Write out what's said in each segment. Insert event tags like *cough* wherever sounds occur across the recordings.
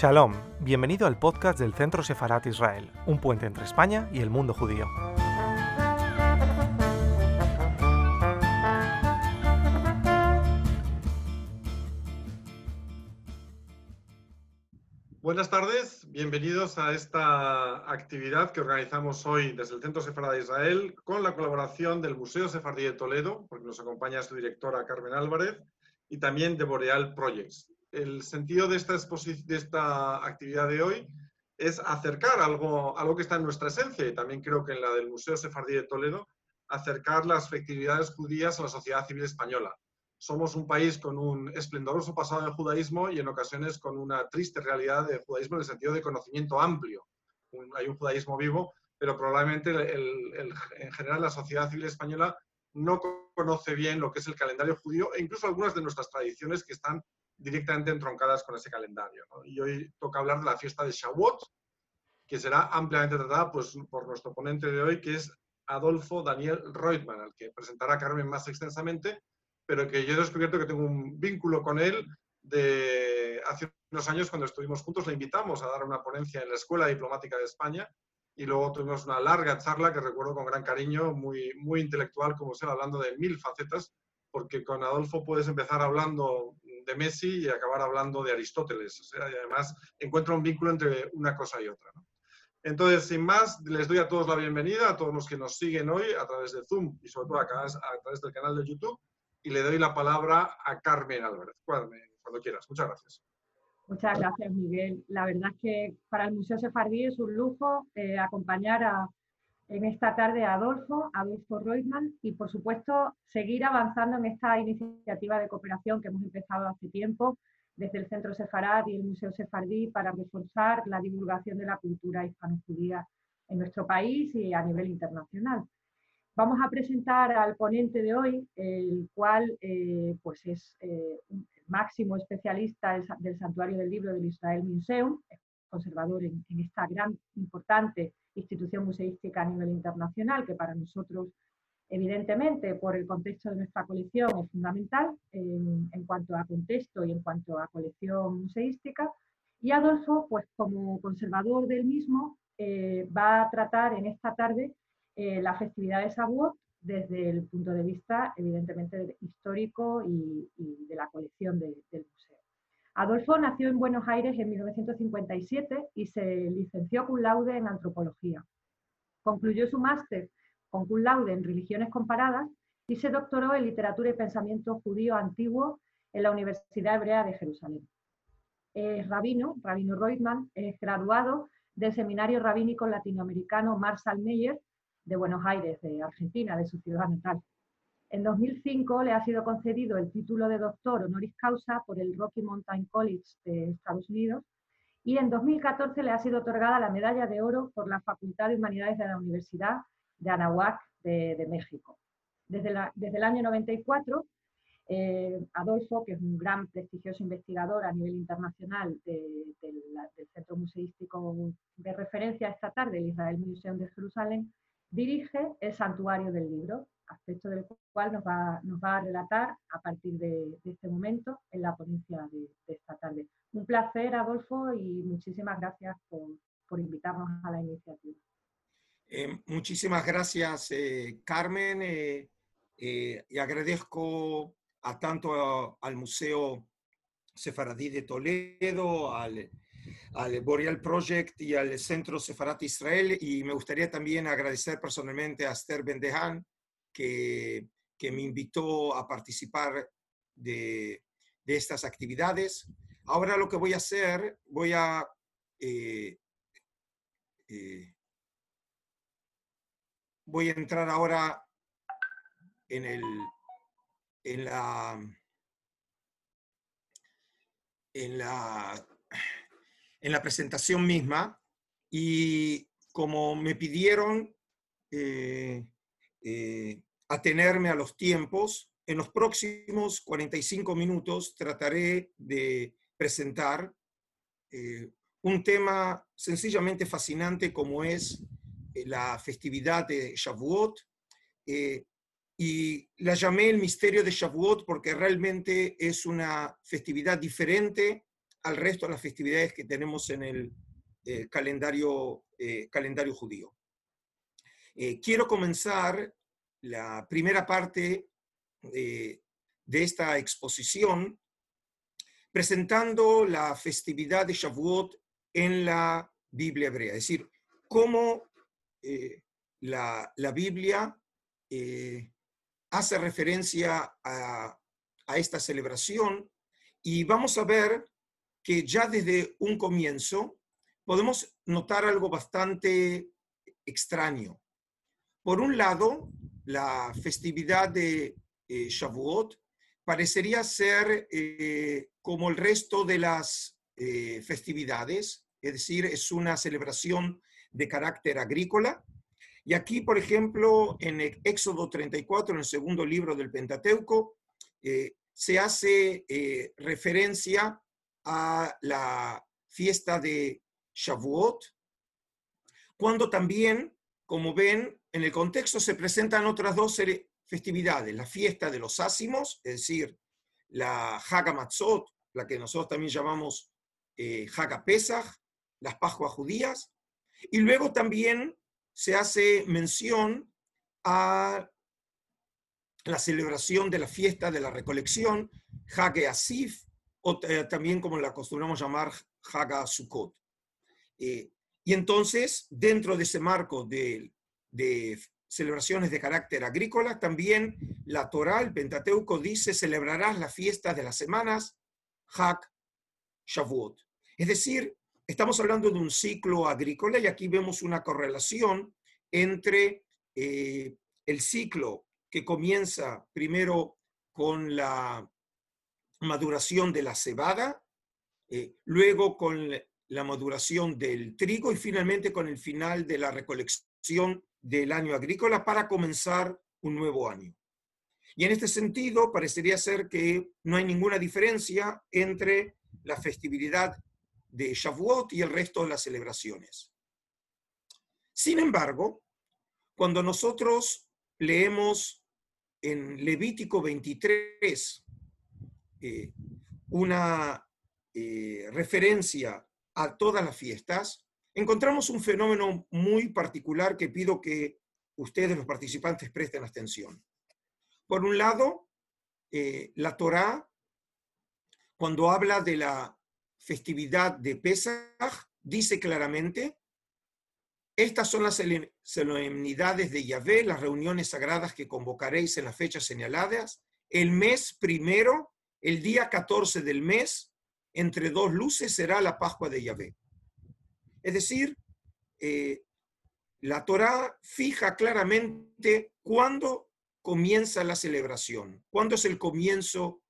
Shalom, bienvenido al podcast del Centro Sefarat Israel, un puente entre España y el mundo judío. Buenas tardes, bienvenidos a esta actividad que organizamos hoy desde el Centro Sefarat de Israel con la colaboración del Museo Sefardí de Toledo, porque nos acompaña su directora Carmen Álvarez, y también de Boreal Projects el sentido de esta, de esta actividad de hoy es acercar algo, algo que está en nuestra esencia, y también creo que en la del Museo Sefardí de Toledo, acercar las festividades judías a la sociedad civil española. Somos un país con un esplendoroso pasado del judaísmo y en ocasiones con una triste realidad de judaísmo en el sentido de conocimiento amplio. hay un judaísmo vivo, pero probablemente en general la sociedad civil española no conoce bien lo que es el calendario judío e incluso algunas de nuestras tradiciones que están directamente entroncadas con ese calendario. Y hoy toca hablar de la fiesta de Shavuot, que será ampliamente tratada pues, por nuestro ponente de hoy, que es Adolfo Daniel Reutemann, al que presentará Carmen más extensamente, pero que yo he descubierto que tengo un vínculo con él de hace unos años cuando estuvimos juntos, le invitamos a dar una ponencia en la Escuela Diplomática de España y luego tuvimos una larga charla que recuerdo con gran cariño, muy, muy intelectual, como ser, hablando de mil facetas, porque con Adolfo puedes empezar hablando de Messi y acabar hablando de Aristóteles. Y además encuentro un vínculo entre una cosa y otra. Entonces, sin más, les doy a todos la bienvenida, a todos los que nos siguen hoy a través de Zoom y sobre todo acá, a través del canal de YouTube. Y le doy la palabra a Carmen Álvarez. Carmen, cuando quieras. Muchas gracias. Muchas gracias, Miguel. La verdad es que para el Museo Sefardí es un lujo eh, acompañar a, en esta tarde a Adolfo, Adolfo Reutemann, y por supuesto seguir avanzando en esta iniciativa de cooperación que hemos empezado hace tiempo desde el Centro Sefarad y el Museo Sefardí para reforzar la divulgación de la cultura hispano-judía en nuestro país y a nivel internacional. Vamos a presentar al ponente de hoy, el cual eh, pues es eh, un máximo especialista del, Santuario del Libro del Israel Museum, conservador en, en esta gran, importante institución museística a nivel internacional, que para nosotros, evidentemente, por el contexto de nuestra colección es fundamental en, cuanto a contexto y en cuanto a colección museística. Y Adolfo, pues como conservador del mismo, eh, va a tratar en esta tarde eh, la festividad de Shavuot desde el punto de vista, evidentemente, histórico y, de la colección del museo. Adolfo nació en Buenos Aires en 1957 y se licenció cum laude en antropología. Concluyó su máster con laude en religiones comparadas y se doctoró en literatura y pensamiento judío antiguo en la Universidad Hebrea de Jerusalén. Es rabino, rabino Reutemann, es graduado del Seminario Rabínico Latinoamericano Marshall Meyer de Buenos Aires, de Argentina, de su ciudad natal. En 2005 le ha sido concedido el título de doctor honoris causa por el Rocky Mountain College de Estados Unidos y en 2014 le ha sido otorgada la medalla de oro por la Facultad de Humanidades de la Universidad de Anahuac de, México. Desde, el año 94, eh, Adolfo, que es un gran prestigioso investigador a nivel internacional del Centro Museístico de referencia esta tarde, el Israel Museum de Jerusalén, dirige el Santuario del Libro, aspecto del cual nos va, nos va a relatar a partir de, este momento en la ponencia de, esta tarde. Un placer, Adolfo, y muchísimas gracias por, por invitarnos a la iniciativa. Eh, muchísimas gracias, eh, Carmen, eh, y agradezco a tanto al Museo Sefaradí de Toledo, al, al Boreal Project y al Centro Sefarat Israel, y me gustaría también agradecer personalmente a Esther Bendehan, que, me invitó a participar de, estas actividades. Ahora lo que voy a hacer, voy a... Eh, eh, voy a entrar ahora en, el, en, la, en, la, en la presentación misma y como me pidieron, eh, atenerme a los tiempos. En los próximos 45 minutos trataré de presentar eh, un tema sencillamente fascinante como es eh, la festividad de Shavuot. Eh, y la llamé el misterio de Shavuot porque realmente es una festividad diferente al resto de las festividades que tenemos en el eh, calendario, eh, calendario judío. Eh, quiero comenzar la primera parte de esta exposición presentando la festividad de Shavuot en la Biblia hebrea, es decir, cómo la, la, Biblia hace referencia a, a esta celebración y vamos a ver que ya desde un comienzo podemos notar algo bastante extraño. Por un lado, la festividad de eh, Shavuot parecería ser eh, como el resto de las eh, festividades, es decir, es una celebración de carácter agrícola. Y aquí, por ejemplo, en Éxodo 34, en el segundo libro del Pentateuco, se hace referencia a la fiesta de Shavuot, cuando también, como ven, en el contexto se presentan otras dos festividades, la fiesta de los ácimos, es decir, la Haga Matzot, la que nosotros también llamamos eh, Pesach, las Pascuas judías, y luego también se hace mención a la celebración de la fiesta de la recolección, Hage Asif, o eh, también como la acostumbramos llamar Haga Sukkot. Eh, y entonces, dentro de ese marco de, celebraciones de carácter agrícola, también la Torah, el Pentateuco, dice, celebrarás la fiesta de las semanas, Hag Shavuot. Es decir, estamos hablando de un ciclo agrícola y aquí vemos una correlación entre eh, el ciclo que comienza primero con la maduración de la cebada, eh, luego con la maduración del trigo y finalmente con el final de la recolección del año agrícola para comenzar un nuevo año. Y en este sentido, parecería ser que no hay ninguna diferencia entre la festividad de Shavuot y el resto de las celebraciones. Sin embargo, cuando nosotros leemos en Levítico 23 eh, una eh, referencia a todas las fiestas, encontramos un fenómeno muy particular que pido que ustedes, los participantes, presten atención. Por un lado, eh, la Torá, cuando habla de la festividad de Pesach, dice claramente estas son las solemnidades de Yahvé, las reuniones sagradas que convocaréis en las fechas señaladas. El mes primero, el día 14 del mes, entre dos luces será la Pascua de Yahvé. Es decir, eh, la Torá fija claramente cuándo comienza la celebración, cuándo es el comienzo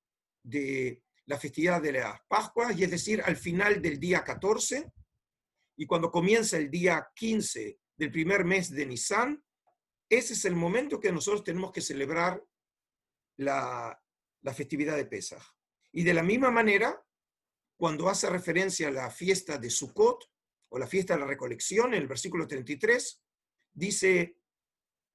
de la festividad de las Pascuas, y es decir, al final del día 14 y cuando comienza el día 15 del primer mes de Nisan, ese es el momento que nosotros tenemos que celebrar la, festividad de Pesach. Y de la misma manera, cuando hace referencia a la fiesta de Sukkot o la fiesta de la recolección, en el versículo 33, dice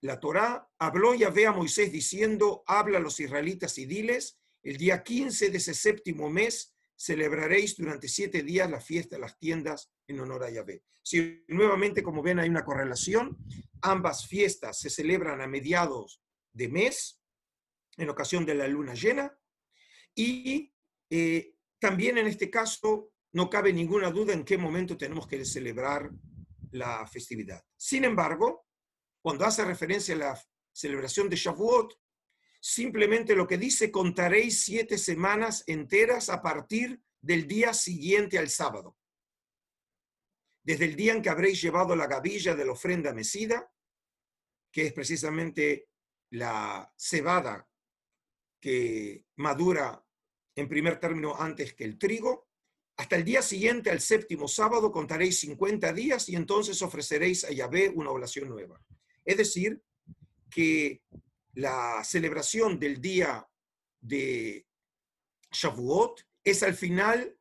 la Torá, habló Yahvé a Moisés diciendo, habla a los israelitas y diles, el día 15 de ese séptimo mes celebraréis durante siete días la fiesta de las tiendas en honor a Yahvé. Si nuevamente, como ven, hay una correlación, ambas fiestas se celebran a mediados de mes, en ocasión de la luna llena, y eh, también en este caso no cabe ninguna duda en qué momento tenemos que celebrar la festividad. Sin embargo, cuando hace referencia a la celebración de Shavuot, Simplemente lo que dice, contaréis siete semanas enteras a partir del día siguiente al sábado. Desde el día en que habréis llevado la gavilla de la ofrenda mecida, que es precisamente la cebada que madura en primer término antes que el trigo, hasta el día siguiente, al séptimo sábado, contaréis 50 días y entonces ofreceréis a Yahvé una oración nueva. Es decir, que la celebración del día de Shavuot es al final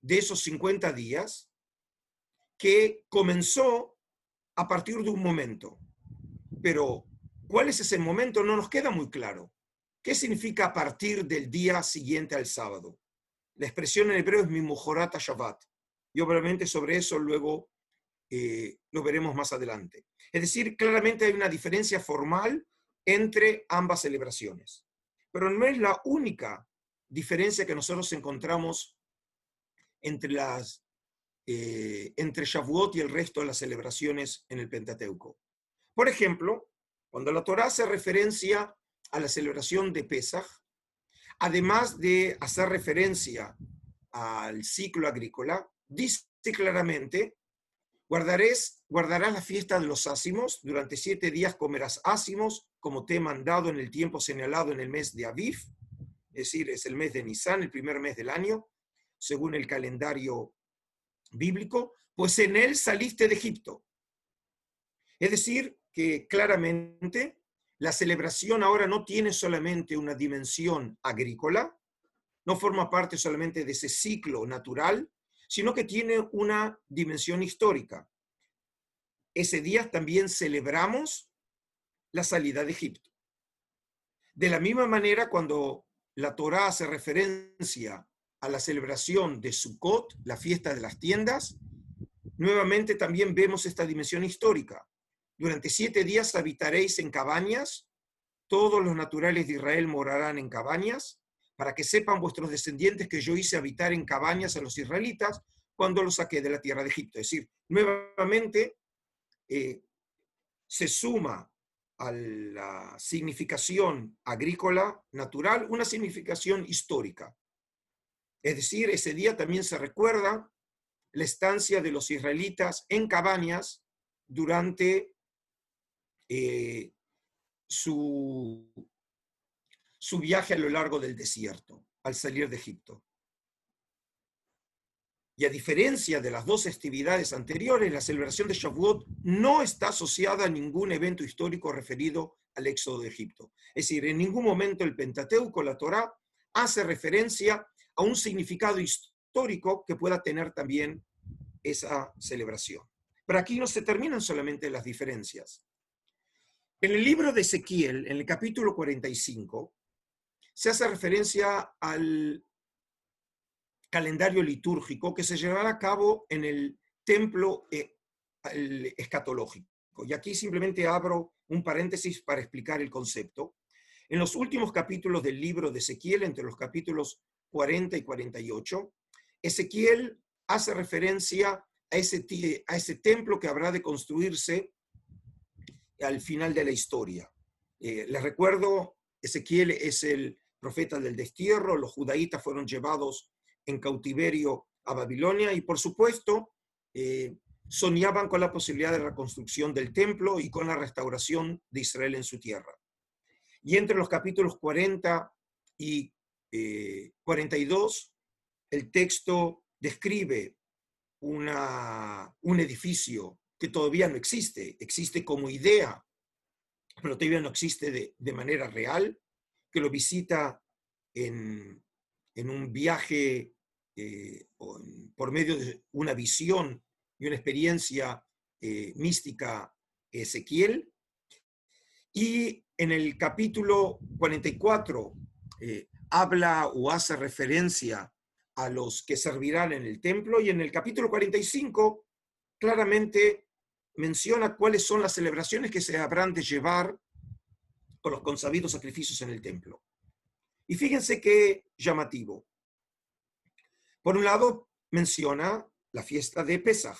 de esos 50 días que comenzó a partir de un momento. Pero, ¿cuál es ese momento? No nos queda muy claro. ¿Qué significa a partir del día siguiente al sábado? La expresión en hebreo es Mimujorata Shabbat. Y obviamente sobre eso luego eh, lo veremos más adelante. Es decir, claramente hay una diferencia formal entre ambas celebraciones. Pero no es la única diferencia que nosotros encontramos entre, las, eh, entre Shavuot y el resto de las celebraciones en el Pentateuco. Por ejemplo, cuando la Torah hace referencia a la celebración de Pesach, además de hacer referencia al ciclo agrícola, dice claramente, guardarás la fiesta de los ácimos, durante siete días comerás ácimos, como te he mandado en el tiempo señalado en el mes de Aviv, es decir, es el mes de Nisan, el primer mes del año, según el calendario bíblico, pues en él saliste de Egipto. Es decir, que claramente la celebración ahora no tiene solamente una dimensión agrícola, no forma parte solamente de ese ciclo natural, sino que tiene una dimensión histórica. Ese día también celebramos la salida de Egipto. De la misma manera, cuando la Torá hace referencia a la celebración de Sukkot, la fiesta de las tiendas, nuevamente también vemos esta dimensión histórica. Durante siete días habitaréis en cabañas, todos los naturales de Israel morarán en cabañas, para que sepan vuestros descendientes que yo hice habitar en cabañas a los israelitas cuando los saqué de la tierra de Egipto. Es decir, nuevamente eh, se suma a la significación agrícola natural una significación histórica. Es decir, ese día también se recuerda la estancia de los israelitas en cabañas durante eh, su, su viaje a lo largo del desierto, al salir de Egipto. Y a diferencia de las dos festividades anteriores, la celebración de Shavuot no está asociada a ningún evento histórico referido al éxodo de Egipto. Es decir, en ningún momento el Pentateuco, la Torá, hace referencia a un significado histórico que pueda tener también esa celebración. Pero aquí no se terminan solamente las diferencias. En el libro de Ezequiel, en el capítulo 45, se hace referencia al calendario litúrgico que se llevará a cabo en el templo eh, escatológico. Y aquí simplemente abro un paréntesis para explicar el concepto. En los últimos capítulos del libro de Ezequiel, entre los capítulos 40 y 48, Ezequiel hace referencia a ese, a ese templo que habrá de construirse al final de la historia. Eh, les recuerdo, Ezequiel es el profeta del destierro, los judaítas fueron llevados en cautiverio a Babilonia y por supuesto eh, soñaban con la posibilidad de reconstrucción del templo y con la restauración de Israel en su tierra. Y entre los capítulos 40 y 42, eh, el texto describe una, un edificio que todavía no existe, existe como idea, pero todavía no existe de, manera real, que lo visita en, en un viaje eh, por medio de una visión y una experiencia eh, mística Ezequiel. Y en el capítulo 44 eh, habla o hace referencia a los que servirán en el templo y en el capítulo 45 claramente menciona cuáles son las celebraciones que se habrán de llevar con los consabidos sacrificios en el templo. Y fíjense qué llamativo. Por un lado, menciona la fiesta de Pesaj,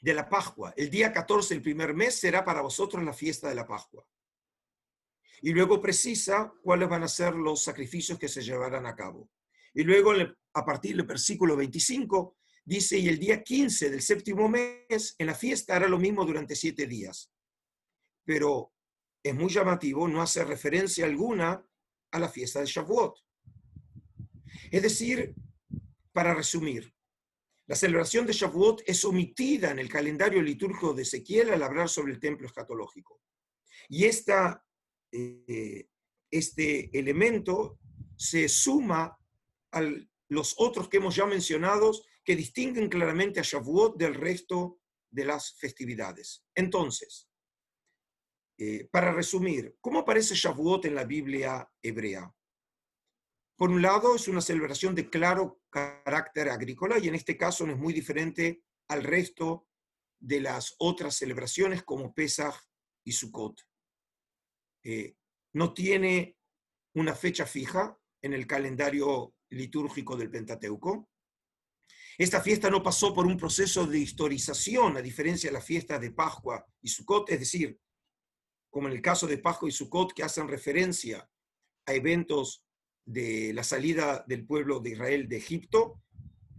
de la Pascua. El día 14 del primer mes será para vosotros la fiesta de la Pascua. Y luego precisa cuáles van a ser los sacrificios que se llevarán a cabo. Y luego, a partir del versículo 25, dice, y el día 15 del séptimo mes, en la fiesta hará lo mismo durante siete días. Pero es muy llamativo, no hace referencia alguna a la fiesta de Shavuot. Es decir, para resumir, la celebración de Shavuot es omitida en el calendario litúrgico de Ezequiel al hablar sobre el templo escatológico. Y esta, eh, este elemento se suma a los otros que hemos ya mencionado que distinguen claramente a Shavuot del resto de las festividades. Entonces, eh, para resumir, ¿cómo aparece Shavuot en la Biblia hebrea? por un lado, es una celebración de claro carácter agrícola y en este caso no es muy diferente al resto de las otras celebraciones como Pesach y Sukkot. Eh, no tiene una fecha fija en el calendario litúrgico del Pentateuco. Esta fiesta no pasó por un proceso de historización, a diferencia de las fiestas de Pascua y Sukkot, es decir, como en el caso de Pascua y Sukkot, que hacen referencia a eventos de la salida del pueblo de Israel de Egipto,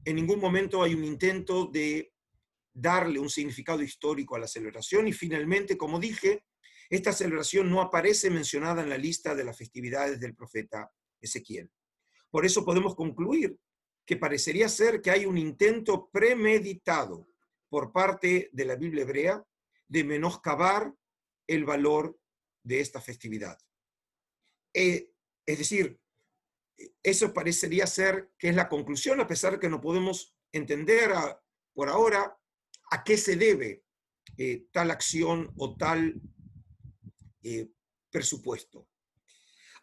en ningún momento hay un intento de darle un significado histórico a la celebración y finalmente, como dije, esta celebración no aparece mencionada en la lista de las festividades del profeta Ezequiel. Por eso podemos concluir que parecería ser que hay un intento premeditado por parte de la Biblia hebrea de menoscabar el valor de esta festividad. Eh, es decir, eso parecería ser que es la conclusión, a pesar de que no podemos entender por ahora a qué se debe eh, tal acción o tal eh, presupuesto.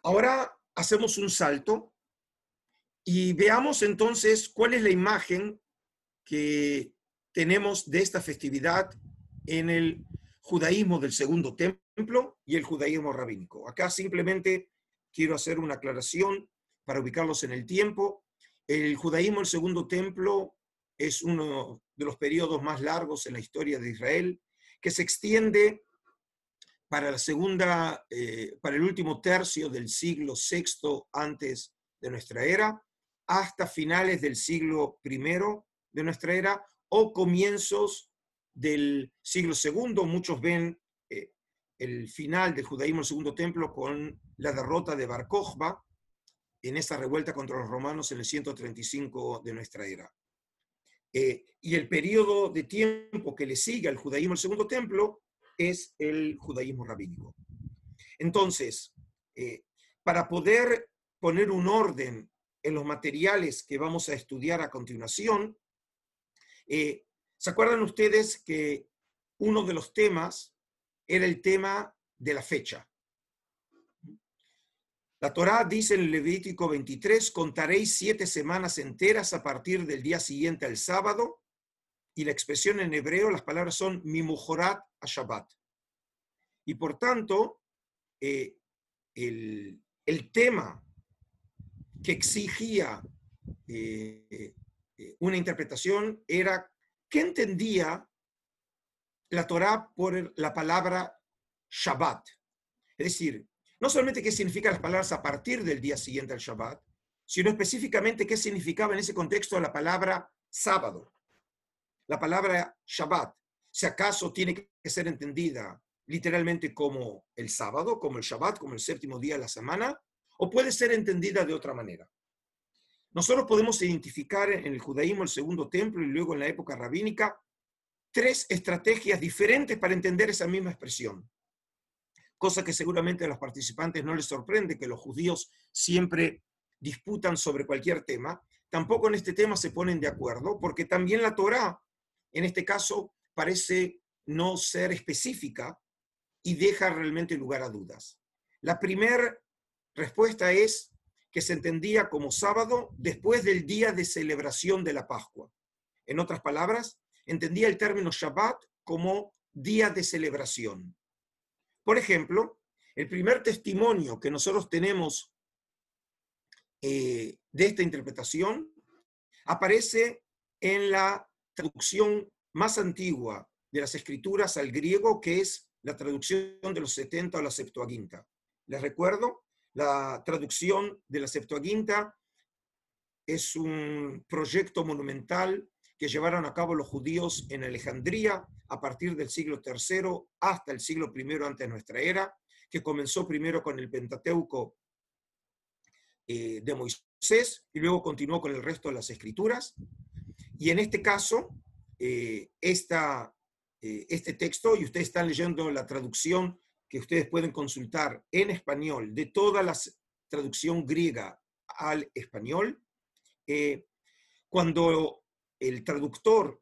Ahora hacemos un salto y veamos entonces cuál es la imagen que tenemos de esta festividad en el judaísmo del segundo templo y el judaísmo rabínico. Acá simplemente quiero hacer una aclaración para ubicarlos en el tiempo. El judaísmo, el segundo templo, es uno de los periodos más largos en la historia de Israel, que se extiende para la segunda, eh, para el último tercio del siglo VI antes de nuestra era, hasta finales del siglo I de nuestra era o comienzos del siglo II. Muchos ven eh, el final del judaísmo, el segundo templo, con la derrota de Bar en esa revuelta contra los romanos en el 135 de nuestra era. Eh, y el periodo de tiempo que le sigue al judaísmo, el segundo templo, es el judaísmo rabínico. Entonces, eh, para poder poner un orden en los materiales que vamos a estudiar a continuación, eh, ¿se acuerdan ustedes que uno de los temas era el tema de la fecha? La Torá dice en el Levítico 23, contaréis siete semanas enteras a partir del día siguiente al sábado, y la expresión en hebreo, las palabras son mimujorat a Shabbat. Y por tanto, eh, el, tema que exigía eh, eh, una interpretación era qué entendía la Torá por la palabra Shabbat. Es decir, no solamente qué significan las palabras a partir del día siguiente al Shabbat, sino específicamente qué significaba en ese contexto la palabra sábado. La palabra Shabbat, si acaso tiene que ser entendida literalmente como el sábado, como el Shabbat, como el séptimo día de la semana, o puede ser entendida de otra manera. Nosotros podemos identificar en el judaísmo, el segundo templo y luego en la época rabínica, tres estrategias diferentes para entender esa misma expresión cosa que seguramente a los participantes no les sorprende que los judíos siempre disputan sobre cualquier tema, tampoco en este tema se ponen de acuerdo, porque también la Torá, en este caso, parece no ser específica y deja realmente lugar a dudas. La primera respuesta es que se entendía como sábado después del día de celebración de la Pascua. En otras palabras, entendía el término Shabbat como día de celebración. Por ejemplo, el primer testimonio que nosotros tenemos eh, de esta interpretación aparece en la traducción más antigua de las escrituras al griego, que es la traducción de los 70 o la Septuaginta. Les recuerdo, la traducción de la Septuaginta es un proyecto monumental que llevaron a cabo los judíos en Alejandría a partir del siglo III hasta el siglo I antes de nuestra era, que comenzó primero con el Pentateuco eh, de Moisés y luego continuó con el resto de las escrituras. Y en este caso, eh, eh, este texto, y ustedes están leyendo la traducción que ustedes pueden consultar en español de toda la traducción griega al español, cuando el traductor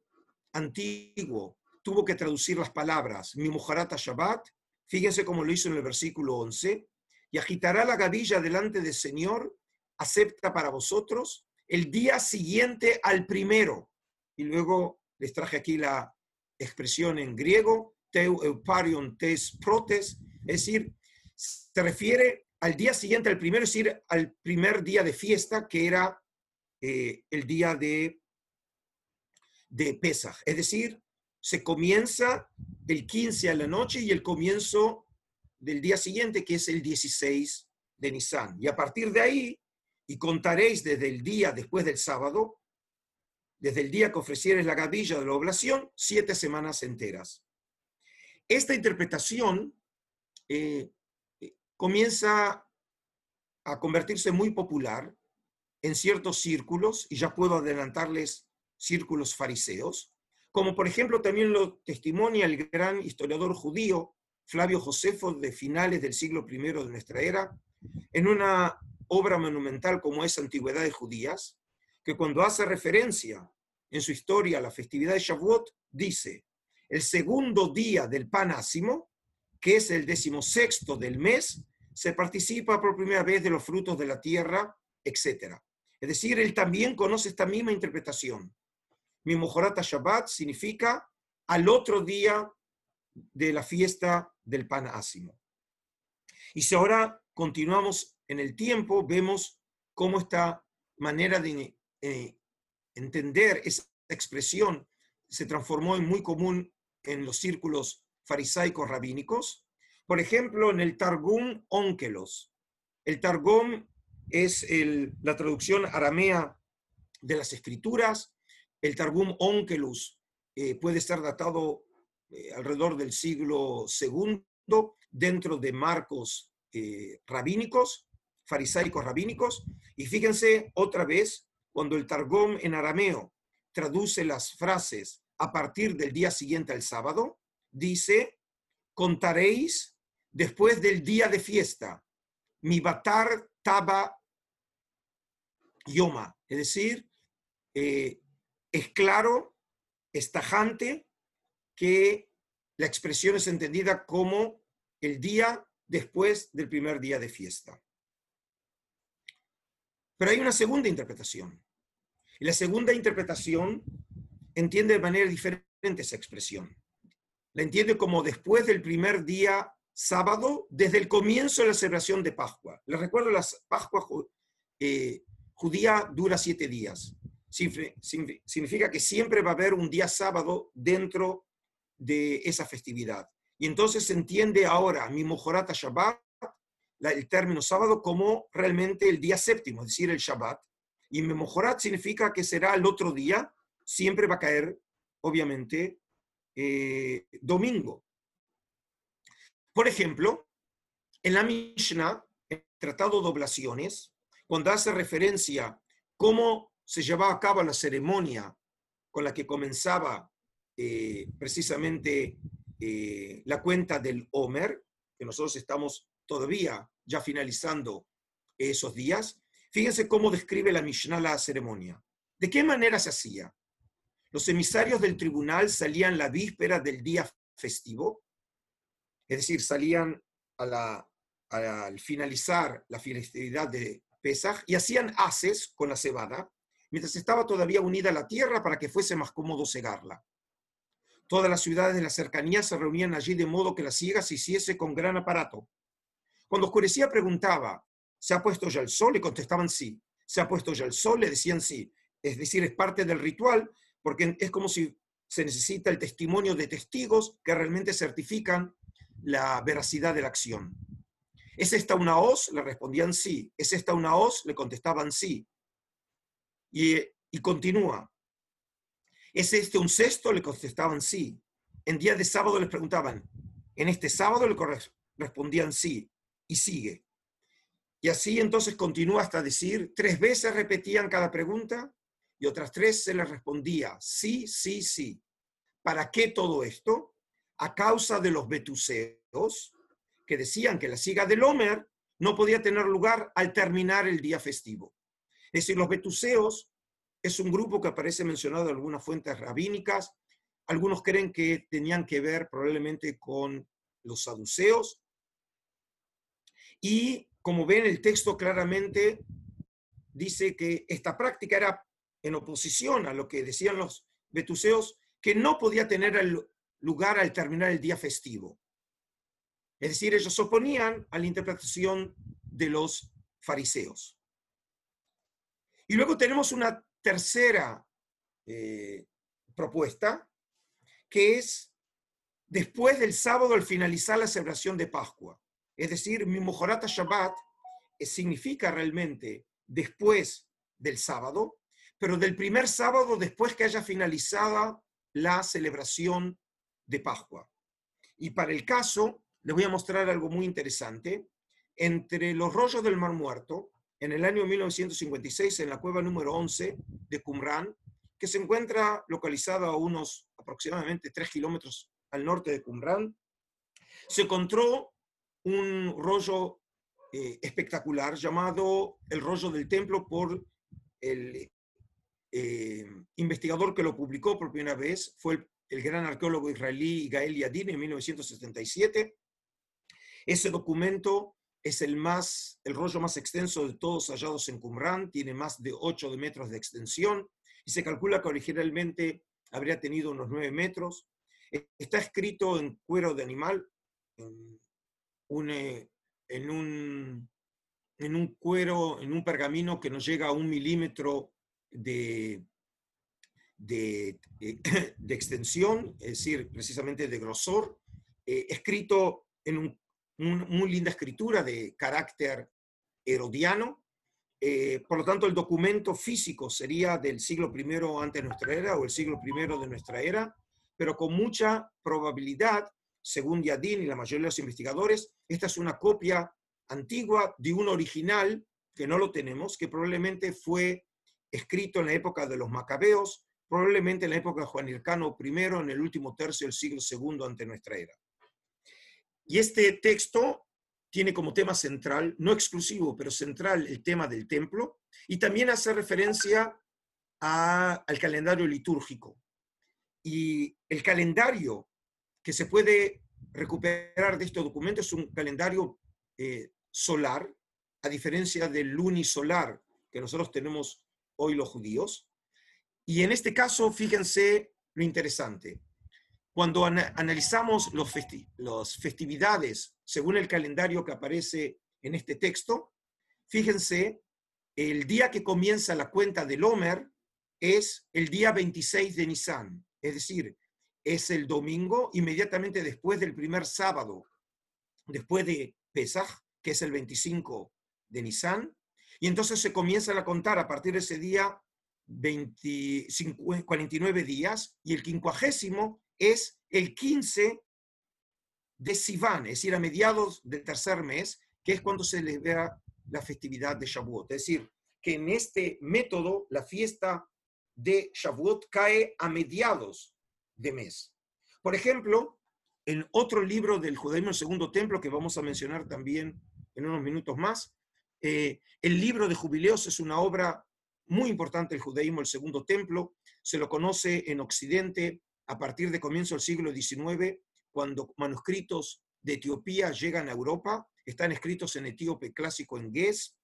antiguo tuvo que traducir las palabras mi mujarata Shabbat, fíjense cómo lo hizo en el versículo 11, y agitará la gavilla delante del Señor acepta para vosotros el día siguiente al primero. Y luego les traje aquí la expresión en griego, teu euparion tes protes, es decir, se refiere al día siguiente al primero, es decir, al primer día de fiesta, que era eh, el día de, de Pesach. Es decir, se comienza el 15 a la noche y el comienzo del día siguiente, que es el 16 de Nisan. Y a partir de ahí, y contaréis desde el día después del sábado, desde el día que ofrecieres la gavilla de la oblación, siete semanas enteras. Esta interpretación eh, comienza a convertirse muy popular en ciertos círculos, y ya puedo adelantarles círculos fariseos, como por ejemplo también lo testimonia el gran historiador judío Flavio Josefo de finales del siglo I de nuestra era, en una obra monumental como es Antigüedades Judías, que cuando hace referencia en su historia a la festividad de Shavuot, dice, el segundo día del panásimo, que es el decimosexto del mes, se participa por primera vez de los frutos de la tierra, etc. Es decir, él también conoce esta misma interpretación. Mi Mojorata Shabbat significa al otro día de la fiesta del pan ácimo. Y si ahora continuamos en el tiempo, vemos cómo esta manera de eh, entender esa expresión se transformó en muy común en los círculos farisaicos rabínicos. Por ejemplo, en el Targum Onkelos. El Targum es la traducción aramea de las escrituras. El Targum Onkelos eh, puede estar datado eh, alrededor del siglo II dentro de marcos eh, rabínicos, farisaicos rabínicos. Y fíjense otra vez, cuando el Targum en arameo traduce las frases a partir del día siguiente al sábado, dice, contaréis después del día de fiesta, mi batar taba yoma, es decir, eh, es claro, es tajante que la expresión es entendida como el día después del primer día de fiesta. Pero hay una segunda interpretación. Y la segunda interpretación entiende de manera diferente esa expresión. La entiende como después del primer día sábado, desde el comienzo de la celebración de Pascua. Les recuerdo, la Pascua eh, judía dura siete días. Significa que siempre va a haber un día sábado dentro de esa festividad. Y entonces se entiende ahora mi Mojorata Shabbat, el término sábado, como realmente el día séptimo, es decir, el Shabbat. Y Memojorat significa que será el otro día, siempre va a caer, obviamente, eh, domingo. Por ejemplo, en la Mishnah, el Tratado de Oblaciones, cuando hace referencia cómo se llevaba a cabo la ceremonia con la que comenzaba eh, precisamente eh, la cuenta del Homer, que nosotros estamos todavía ya finalizando esos días, fíjense cómo describe la Mishnah la ceremonia. ¿De qué manera se hacía? Los emisarios del tribunal salían la víspera del día festivo, es decir, salían al finalizar la festividad de Pesach y hacían haces con la cebada, mientras estaba todavía unida a la tierra para que fuese más cómodo cegarla. Todas las ciudades de la cercanía se reunían allí de modo que la siega se hiciese con gran aparato. Cuando oscurecía preguntaba, ¿se ha puesto ya el sol? Le contestaban sí. ¿Se ha puesto ya el sol? Le decían sí. Es decir, es parte del ritual porque es como si se necesita el testimonio de testigos que realmente certifican la veracidad de la acción. ¿Es esta una hoz? Le respondían sí. ¿Es esta una hoz? Le contestaban sí. Y, y continúa. ¿Es este un cesto? Le contestaban sí. En día de sábado les preguntaban, en este sábado le respondían sí. Y sigue. Y así entonces continúa hasta decir, tres veces repetían cada pregunta y otras tres se les respondía sí, sí, sí. ¿Para qué todo esto? A causa de los betuseos que decían que la siga del Homer no podía tener lugar al terminar el día festivo. Es decir, los betuseos es un grupo que aparece mencionado en algunas fuentes rabínicas. Algunos creen que tenían que ver probablemente con los saduceos. Y como ven el texto claramente, dice que esta práctica era en oposición a lo que decían los betuseos, que no podía tener lugar al terminar el día festivo. Es decir, ellos se oponían a la interpretación de los fariseos. Y luego tenemos una tercera eh, propuesta, que es después del sábado al finalizar la celebración de Pascua. Es decir, mi Mojorata Shabbat eh, significa realmente después del sábado, pero del primer sábado después que haya finalizado la celebración de Pascua. Y para el caso, les voy a mostrar algo muy interesante. Entre los rollos del Mar Muerto, en el año 1956, en la cueva número 11 de Qumran, que se encuentra localizada a unos aproximadamente 3 kilómetros al norte de Qumran, se encontró un rollo eh, espectacular llamado el rollo del templo por el eh, investigador que lo publicó por primera vez, fue el, gran arqueólogo israelí Gael Yadin en 1977. Ese documento es el, más, el rollo más extenso de todos hallados en Qumran, tiene más de 8 metros de extensión y se calcula que originalmente habría tenido unos 9 metros. Está escrito en cuero de animal, en un, eh, en un, en un cuero, en un pergamino que no llega a un milímetro de, de, eh, *coughs* de extensión, es decir, precisamente de grosor, eh, escrito en un muy linda escritura de carácter herodiano. Eh, por lo tanto, el documento físico sería del siglo I antes de nuestra era o el siglo I de nuestra era, pero con mucha probabilidad, según Yadin y la mayoría de los investigadores, esta es una copia antigua de un original que no lo tenemos, que probablemente fue escrito en la época de los macabeos, probablemente en la época de Juan Hircano I, en el último tercio del siglo II ante nuestra era. Y este texto tiene como tema central, no exclusivo, pero central, el tema del templo, y también hace referencia al calendario litúrgico. Y el calendario que se puede recuperar de este documento es un calendario eh, solar, a diferencia del lunisolar que nosotros tenemos hoy los judíos. Y en este caso, fíjense lo interesante. Cuando analizamos las los festividades según el calendario que aparece en este texto, fíjense, el día que comienza la cuenta del Homer es el día 26 de Nisan, es decir, es el domingo inmediatamente después del primer sábado, después de Pesach, que es el 25 de Nisan, y entonces se comienzan a contar a partir de ese día 49 días, y el quincuagésimo es el 15 de Sivan, es decir, a mediados del tercer mes, que es cuando se celebra la festividad de Shavuot. Es decir, que en este método la fiesta de Shavuot cae a mediados de mes. Por ejemplo, en otro libro del judaísmo, el segundo templo, que vamos a mencionar también en unos minutos más, eh, el libro de jubileos es una obra muy importante del judaísmo, el segundo templo, se lo conoce en Occidente a partir de comienzo del siglo XIX, cuando manuscritos de Etiopía llegan a Europa, están escritos en etíope clásico en Ges,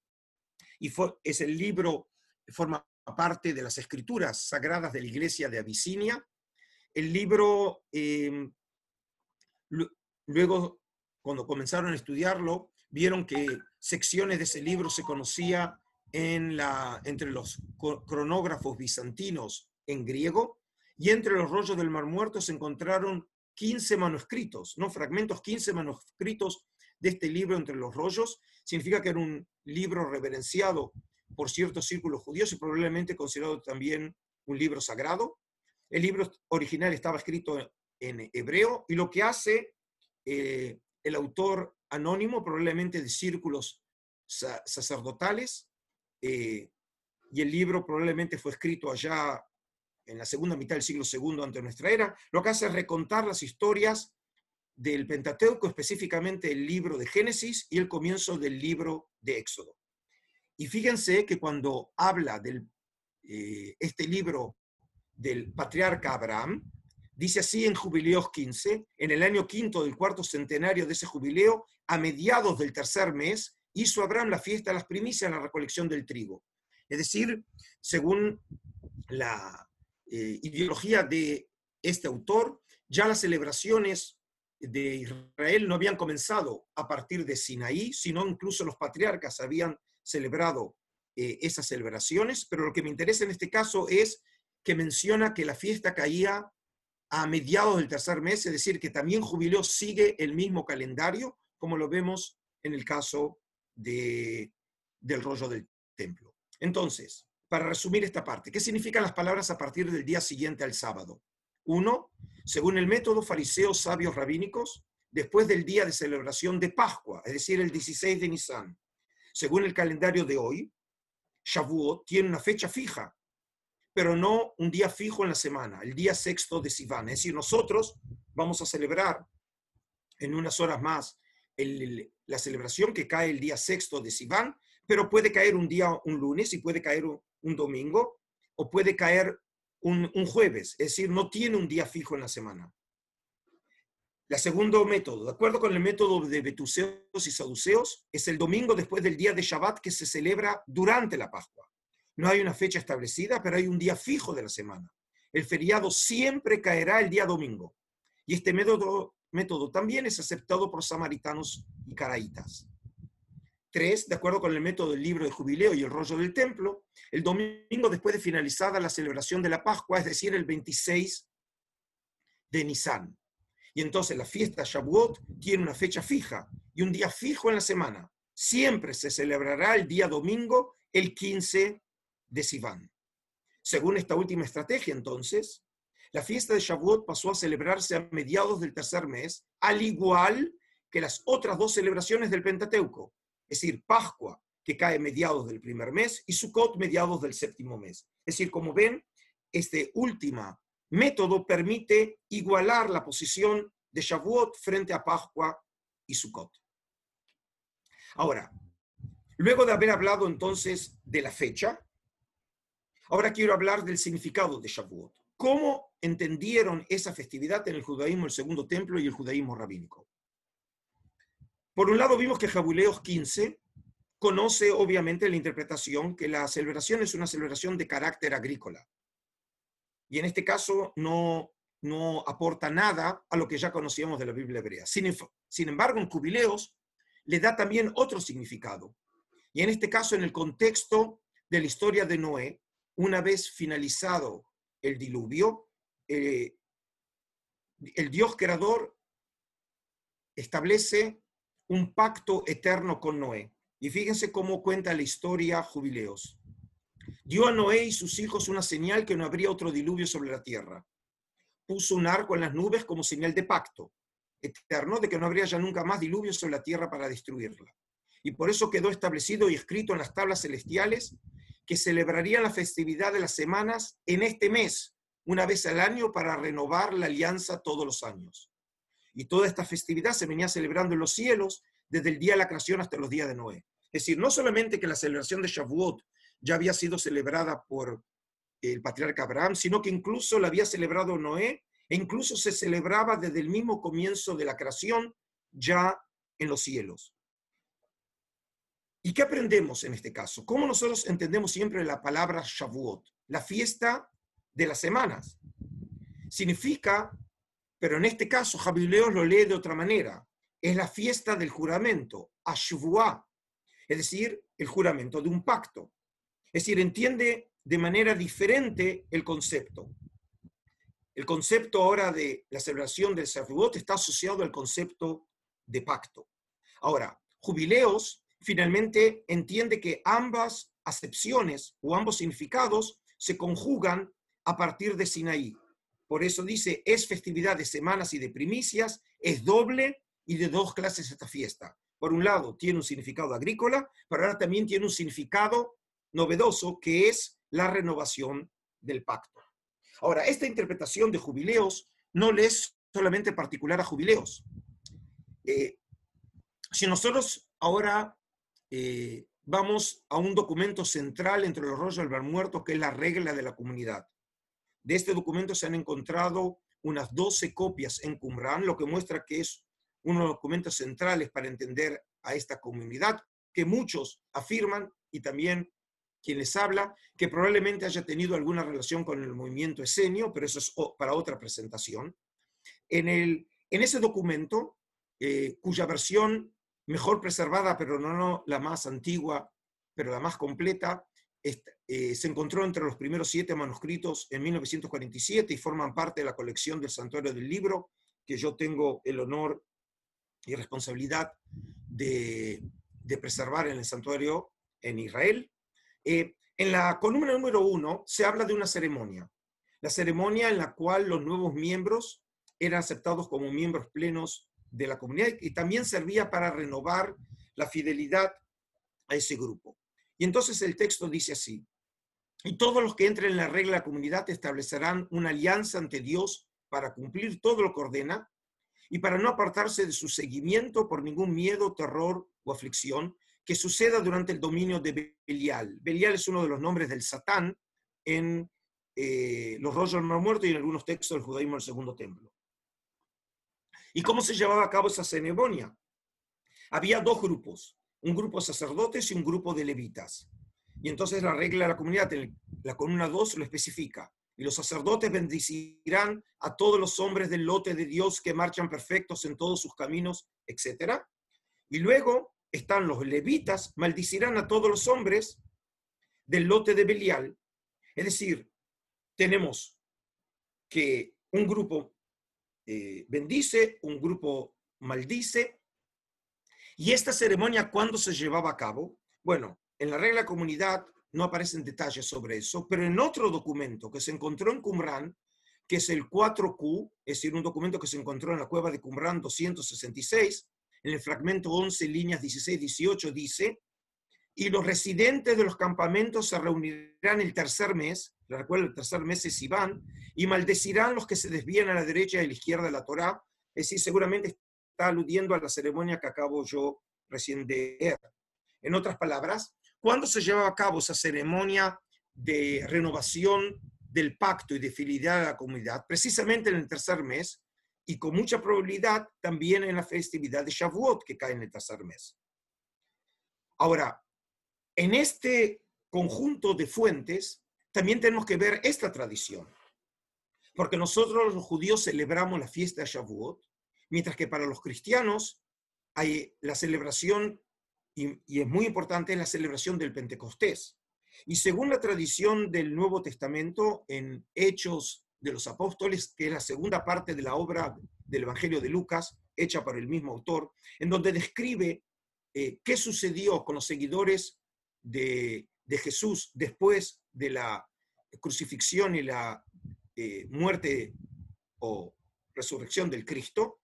y es el libro, forma parte de las escrituras sagradas de la iglesia de Abisinia. El libro, em, luego, cuando comenzaron a estudiarlo, vieron que secciones de ese libro se conocía en la, entre los cronógrafos bizantinos en griego, y entre los rollos del Mar Muerto se encontraron 15 manuscritos, no fragmentos, 15 manuscritos de este libro entre los rollos. Significa que era un libro reverenciado por ciertos círculos judíos y probablemente considerado también un libro sagrado. El libro original estaba escrito en hebreo y lo que hace eh, el autor anónimo, probablemente de círculos sacerdotales, eh, y el libro probablemente fue escrito allá en la segunda mitad del siglo II ante nuestra era, lo que hace es recontar las historias del Pentateuco, específicamente el libro de Génesis y el comienzo del libro de Éxodo. Y fíjense que cuando habla de eh, este libro del patriarca Abraham, dice así en Jubileos 15, en el año quinto del cuarto centenario de ese jubileo, a mediados del tercer mes, hizo Abraham la fiesta de las primicias en la recolección del trigo. Es decir, según la eh, ideología de este autor, ya las celebraciones de Israel no habían comenzado a partir de Sinaí, sino incluso los patriarcas habían celebrado eh, esas celebraciones, pero lo que me interesa en este caso es que menciona que la fiesta caía a mediados del tercer mes, es decir, que también Jubileo sigue el mismo calendario, como lo vemos en el caso de, del rollo del templo. Entonces, para resumir esta parte, ¿qué significan las palabras a partir del día siguiente al sábado? Uno, según el método fariseos sabios rabínicos, después del día de celebración de Pascua, es decir, el 16 de Nisan. Según el calendario de hoy, Shavuot tiene una fecha fija, pero no un día fijo en la semana, el día sexto de Sivan. Es decir, nosotros vamos a celebrar en unas horas más la celebración que cae el día sexto de Sivan, pero puede caer un día, un lunes, y puede caer un, domingo, o puede caer un, jueves, es decir, no tiene un día fijo en la semana. El segundo método, de acuerdo con el método de Betuseos y Saduceos, es el domingo después del día de Shabbat que se celebra durante la Pascua. No hay una fecha establecida, pero hay un día fijo de la semana. El feriado siempre caerá el día domingo. Y este método, también es aceptado por samaritanos y caraítas. Tres, de acuerdo con el método del libro de jubileo y el rollo del templo, el domingo después de finalizada la celebración de la Pascua, es decir, el 26 de Nisan. Y entonces la fiesta Shavuot tiene una fecha fija y un día fijo en la semana. Siempre se celebrará el día domingo, el 15 de Sivan. Según esta última estrategia, entonces, la fiesta de Shavuot pasó a celebrarse a mediados del tercer mes, al igual que las otras dos celebraciones del Pentateuco, es decir, Pascua, que cae mediados del primer mes, y Sukkot mediados del séptimo mes. Es decir, como ven, este último método permite igualar la posición de Shavuot frente a Pascua y Sukkot. Ahora, luego de haber hablado entonces de la fecha, ahora quiero hablar del significado de Shavuot. ¿Cómo entendieron esa festividad en el judaísmo, el segundo templo y el judaísmo rabínico? Por un lado, vimos que Jabuleos 15 conoce obviamente la interpretación que la celebración es una celebración de carácter agrícola. Y en este caso no, no aporta nada a lo que ya conocíamos de la Biblia hebrea. Sin, sin embargo, en Jubileos le da también otro significado. Y en este caso, en el contexto de la historia de Noé, una vez finalizado el diluvio, eh, el Dios creador establece un pacto eterno con Noé. Y fíjense cómo cuenta la historia Jubileos. Dio a Noé y sus hijos una señal que no habría otro diluvio sobre la tierra. Puso un arco en las nubes como señal de pacto eterno de que no habría ya nunca más diluvio sobre la tierra para destruirla. Y por eso quedó establecido y escrito en las tablas celestiales que celebrarían la festividad de las semanas en este mes, una vez al año, para renovar la alianza todos los años. Y toda esta festividad se venía celebrando en los cielos desde el día de la creación hasta los días de Noé. Es decir, no solamente que la celebración de Shavuot ya había sido celebrada por el patriarca Abraham, sino que incluso la había celebrado Noé e incluso se celebraba desde el mismo comienzo de la creación ya en los cielos. ¿Y qué aprendemos en este caso? ¿Cómo nosotros entendemos siempre la palabra Shavuot? La fiesta de las semanas. Significa pero en este caso, Javileos lo lee de otra manera. Es la fiesta del juramento, Ashvuah, es decir, el juramento de un pacto. Es decir, entiende de manera diferente el concepto. El concepto ahora de la celebración del Shavuot está asociado al concepto de pacto. Ahora, Jubileos finalmente entiende que ambas acepciones o ambos significados se conjugan a partir de Sinaí. Por eso dice, es festividad de semanas y de primicias, es doble y de dos clases esta fiesta. Por un lado, tiene un significado agrícola, pero ahora también tiene un significado novedoso, que es la renovación del pacto. Ahora, esta interpretación de jubileos no le es solamente particular a jubileos. Eh, si nosotros ahora eh, vamos a un documento central entre los rollos del bar muerto, que es la regla de la comunidad, de este documento se han encontrado unas 12 copias en Qumran, lo que muestra que es uno de los documentos centrales para entender a esta comunidad, que muchos afirman y también quien les habla, que probablemente haya tenido alguna relación con el movimiento esenio, pero eso es para otra presentación. En, el, en ese documento, eh, cuya versión mejor preservada, pero no, la más antigua, pero la más completa, eh, se encontró entre los primeros siete manuscritos en 1947 y forman parte de la colección del Santuario del Libro, que yo tengo el honor y responsabilidad de, de preservar en el santuario en Israel. Eh, en la columna número uno se habla de una ceremonia, la ceremonia en la cual los nuevos miembros eran aceptados como miembros plenos de la comunidad y también servía para renovar la fidelidad a ese grupo. Y entonces el texto dice así, y todos los que entren en la regla de la comunidad establecerán una alianza ante Dios para cumplir todo lo que ordena y para no apartarse de su seguimiento por ningún miedo, terror o aflicción que suceda durante el dominio de Belial. Belial es uno de los nombres del Satán en eh, los rollos del Mar Muerto y en algunos textos del judaísmo del Segundo Templo. ¿Y cómo se llevaba a cabo esa ceremonia? Había dos grupos, un grupo de sacerdotes y un grupo de levitas. Y entonces la regla de la comunidad, la columna 2 lo especifica. Y los sacerdotes bendecirán a todos los hombres del lote de Dios que marchan perfectos en todos sus caminos, etc. Y luego están los levitas, maldicirán a todos los hombres del lote de Belial. Es decir, tenemos que un grupo eh, bendice, un grupo maldice. ¿Y esta ceremonia cuándo se llevaba a cabo? Bueno, en la regla comunidad no aparecen detalles sobre eso, pero en otro documento que se encontró en Qumran, que es el 4Q, es decir, un documento que se encontró en la cueva de Qumran 266, en el fragmento 11, líneas 16-18, dice, y los residentes de los campamentos se reunirán el tercer mes, recuerdo, el tercer mes es Iván, y maldecirán los que se desvían a la derecha y a la izquierda de la Torá, es decir, seguramente está aludiendo a la ceremonia que acabo yo recién de ver. En otras palabras, ¿cuándo se lleva a cabo esa ceremonia de renovación del pacto y de fidelidad a la comunidad? Precisamente en el tercer mes, y con mucha probabilidad también en la festividad de Shavuot, que cae en el tercer mes. Ahora, en este conjunto de fuentes, también tenemos que ver esta tradición, porque nosotros los judíos celebramos la fiesta de Shavuot, mientras que para los cristianos hay la celebración, y, es muy importante, la celebración del Pentecostés. Y según la tradición del Nuevo Testamento, en Hechos de los Apóstoles, que es la segunda parte de la obra del Evangelio de Lucas, hecha por el mismo autor, en donde describe eh, qué sucedió con los seguidores de, Jesús después de la crucifixión y la eh, muerte o resurrección del Cristo.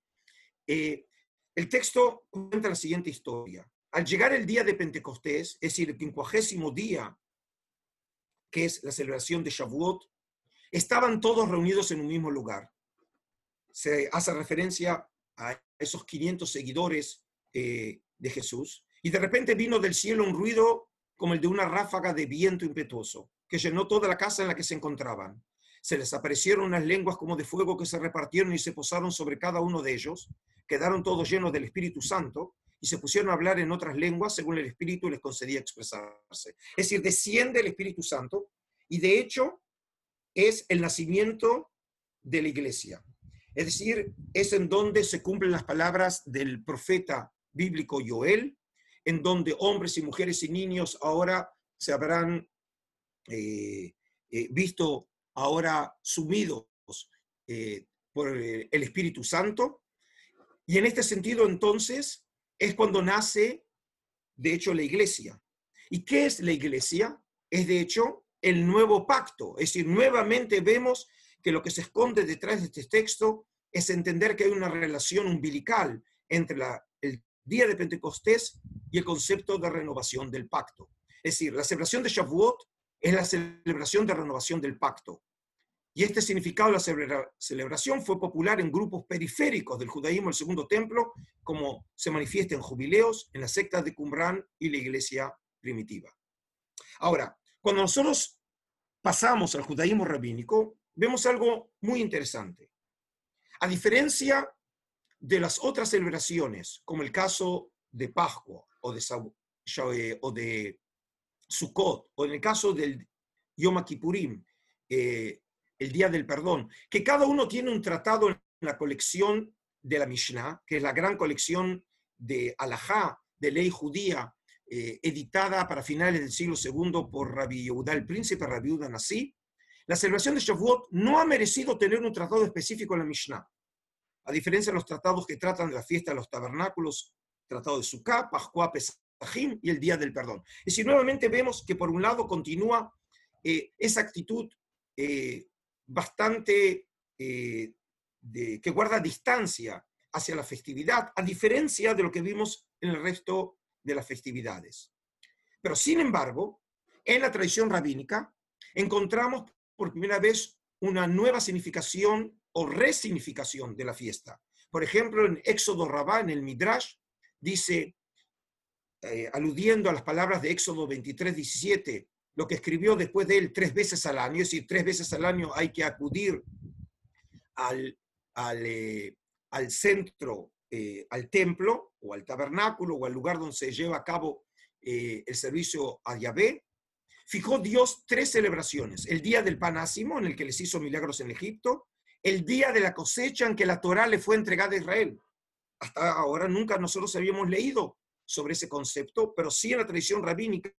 Eh, el texto cuenta la siguiente historia. Al llegar el día de Pentecostés, es decir, el quincuagésimo día, que es la celebración de Shavuot, estaban todos reunidos en un mismo lugar. Se hace referencia a esos 500 seguidores eh, de Jesús, y de repente vino del cielo un ruido como el de una ráfaga de viento impetuoso, que llenó toda la casa en la que se encontraban. Se les aparecieron unas lenguas como de fuego que se repartieron y se posaron sobre cada uno de ellos, quedaron todos llenos del Espíritu Santo y se pusieron a hablar en otras lenguas según el Espíritu les concedía expresarse. Es decir, desciende el Espíritu Santo y de hecho es el nacimiento de la iglesia. Es decir, es en donde se cumplen las palabras del profeta bíblico Joel, en donde hombres y mujeres y niños ahora se habrán eh, eh, visto ahora sumidos eh, por el Espíritu Santo. Y en este sentido, entonces, es cuando nace, de hecho, la iglesia. ¿Y qué es la iglesia? Es, de hecho, el nuevo pacto. Es decir, nuevamente vemos que lo que se esconde detrás de este texto es entender que hay una relación umbilical entre el día de Pentecostés y el concepto de renovación del pacto. Es decir, la celebración de Shavuot es la celebración de renovación del pacto. Y este significado de la celebración fue popular en grupos periféricos del judaísmo del segundo templo, como se manifiesta en jubileos, en las sectas de Qumran y la iglesia primitiva. Ahora, cuando nosotros pasamos al judaísmo rabínico, vemos algo muy interesante. A diferencia de las otras celebraciones, como el caso de Pascua o de, o de Sukkot, o en el caso del Yom Kippurim, eh, el Día del Perdón, que cada uno tiene un tratado en la colección de la Mishnah, que es la gran colección de Alajá, de ley judía, eh, editada para finales del siglo II por Rabbi Yehuda, el príncipe Rabbi Yehuda Nasi, la celebración de Shavuot no ha merecido tener un tratado específico en la Mishnah. A diferencia de los tratados que tratan de la fiesta de los tabernáculos, tratado de Sukkah, Pascua, Pesajim y el Día del Perdón. Es decir, nuevamente vemos que por un lado continúa eh, esa actitud eh, bastante eh, que guarda distancia hacia la festividad, a diferencia de lo que vimos en el resto de las festividades. Pero sin embargo, en la tradición rabínica encontramos por primera vez una nueva significación o resignificación de la fiesta. Por ejemplo, en Éxodo Rabá, en el Midrash, dice, eh, aludiendo a las palabras de Éxodo 23, 17, lo que escribió después de él tres veces al año, es decir, tres veces al año hay que acudir al, al, eh, centro, eh, al templo o al tabernáculo o al lugar donde se lleva a cabo el servicio a Yahvé, fijó Dios tres celebraciones. El día del panásimo, en el que les hizo milagros en Egipto, el día de la cosecha en que la Torah le fue entregada a Israel. Hasta ahora nunca nosotros habíamos leído sobre ese concepto, pero sí en la tradición rabínica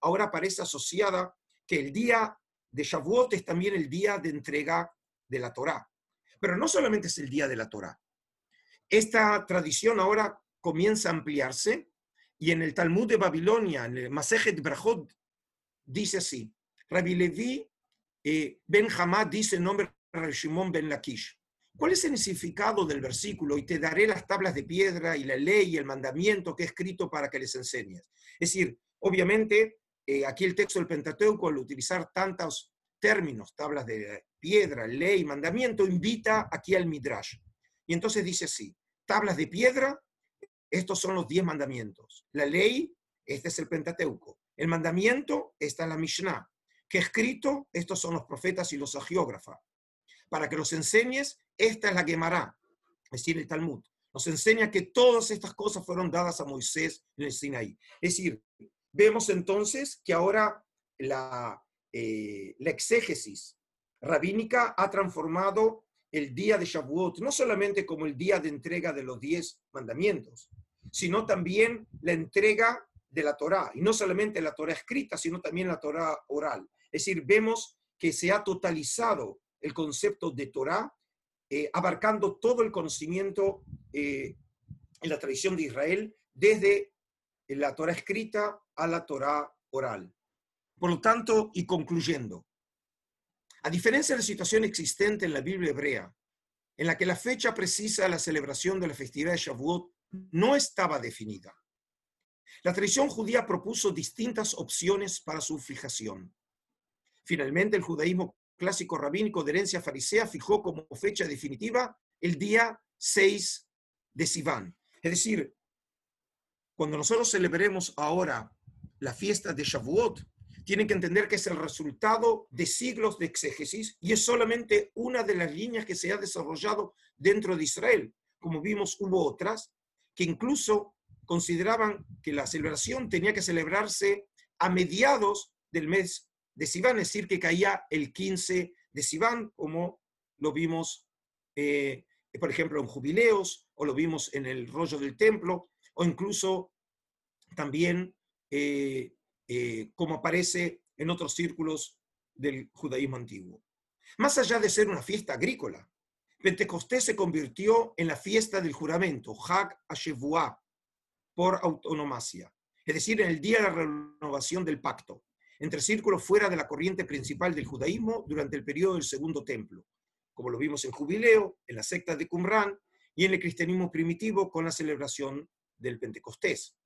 ahora aparece asociada que el día de Shavuot es también el día de entrega de la Torá. Pero no solamente es el día de la Torá. Esta tradición ahora comienza a ampliarse y en el Talmud de Babilonia, en el Masejet Brachot, dice así, Rabbi Levi eh, Ben Hamad dice el nombre Shimon Ben Lakish. ¿Cuál es el significado del versículo? Y te daré las tablas de piedra y la ley y el mandamiento que he escrito para que les enseñes. Es decir, obviamente, eh, aquí el texto del Pentateuco, al utilizar tantos términos, tablas de piedra, ley, mandamiento, invita aquí al Midrash. Y entonces dice así, tablas de piedra, estos son los diez mandamientos. La ley, este es el Pentateuco. El mandamiento está en la Mishnah. Que escrito, estos son los profetas y los agiógrafas. Para que los enseñes, esta es la Gemara, es decir, el Talmud. Nos enseña que todas estas cosas fueron dadas a Moisés en el Sinaí. Es decir, vemos entonces que ahora la, eh, la exégesis rabínica ha transformado el día de Shavuot no solamente como el día de entrega de los diez mandamientos, sino también la entrega de la Torá, y no solamente la Torá escrita, sino también la Torá oral. Es decir, vemos que se ha totalizado el concepto de Torá, eh, abarcando todo el conocimiento eh, en la tradición de Israel, desde la Torá escrita a la Torá oral. Por lo tanto, y concluyendo, a diferencia de la situación existente en la Biblia hebrea, en la que la fecha precisa de la celebración de la festividad de Shavuot no estaba definida, la tradición judía propuso distintas opciones para su fijación. Finalmente, el judaísmo clásico rabínico de herencia farisea fijó como fecha definitiva el día 6 de Sivan. Es decir, cuando nosotros celebremos ahora la fiesta de Shavuot, tienen que entender que es el resultado de siglos de exégesis y es solamente una de las líneas que se ha desarrollado dentro de Israel. Como vimos, hubo otras que incluso consideraban que la celebración tenía que celebrarse a mediados del mes de Sivan, es decir, que caía el 15 de Sivan, como lo vimos, eh, por ejemplo, en jubileos, o lo vimos en el rollo del templo, o incluso también eh, eh, como aparece en otros círculos del judaísmo antiguo. Más allá de ser una fiesta agrícola, Pentecostés se convirtió en la fiesta del juramento, Hag Hashevuah, por autonomacia, es decir, en el día de la renovación del pacto, entre círculos fuera de la corriente principal del judaísmo durante el periodo del Segundo Templo, como lo vimos en Jubileo, en la secta de Qumran y en el cristianismo primitivo con la celebración del Pentecostés.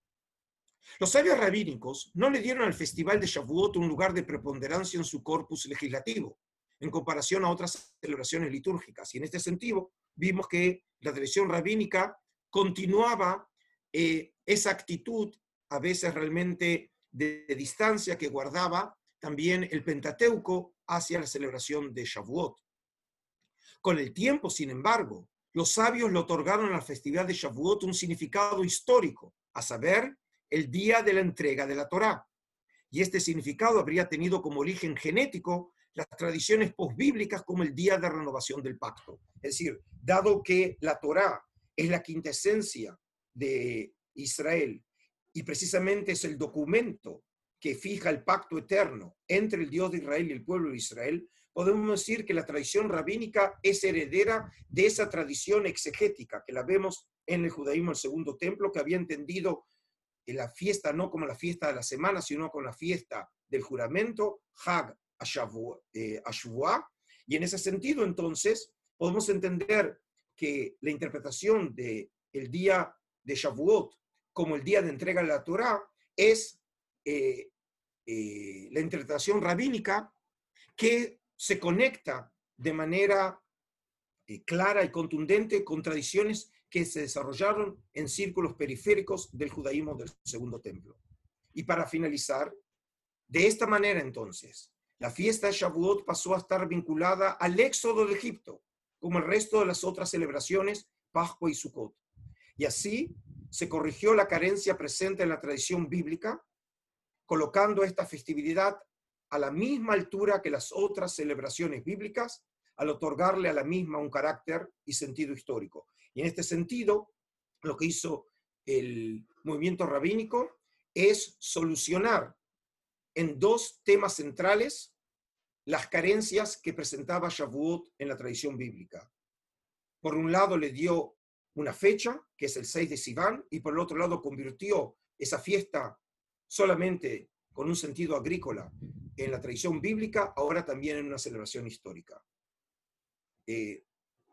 Los sabios rabínicos no le dieron al festival de Shavuot un lugar de preponderancia en su corpus legislativo, en comparación a otras celebraciones litúrgicas. Y en este sentido, vimos que la tradición rabínica continuaba eh, esa actitud, a veces realmente de, distancia, que guardaba también el Pentateuco hacia la celebración de Shavuot. Con el tiempo, sin embargo, los sabios le otorgaron a la festividad de Shavuot un significado histórico, a saber, el día de la entrega de la Torá. y este significado habría tenido como origen genético las tradiciones posbíblicas como el día de renovación del pacto. Es decir, dado que la Torá es la quintesencia de Israel y precisamente es el documento que fija el pacto eterno entre el Dios de Israel y el pueblo de Israel, podemos decir que la tradición rabínica es heredera de esa tradición exegética que la vemos en el judaísmo, el segundo templo, que había entendido la fiesta no como la fiesta de la semana, sino como la fiesta del juramento, Hag eh, Ashvuah, y en ese sentido, entonces, podemos entender que la interpretación del el día de Shavuot como el día de entrega de la Torah es eh, eh, la interpretación rabínica que se conecta de manera clara y contundente con tradiciones que se desarrollaron en círculos periféricos del judaísmo del segundo templo. Y para finalizar, de esta manera entonces, la fiesta de Shavuot pasó a estar vinculada al éxodo de Egipto, como el resto de las otras celebraciones, Pascua y Sukkot. Y así se corrigió la carencia presente en la tradición bíblica, colocando esta festividad a la misma altura que las otras celebraciones bíblicas, al otorgarle a la misma un carácter y sentido histórico. Y en este sentido, lo que hizo el movimiento rabínico es solucionar en dos temas centrales las carencias que presentaba Shavuot en la tradición bíblica. Por un lado le dio una fecha, que es el 6 de Sivan, y por el otro lado convirtió esa fiesta solamente con un sentido agrícola en la tradición bíblica, ahora también en una celebración histórica. Eh,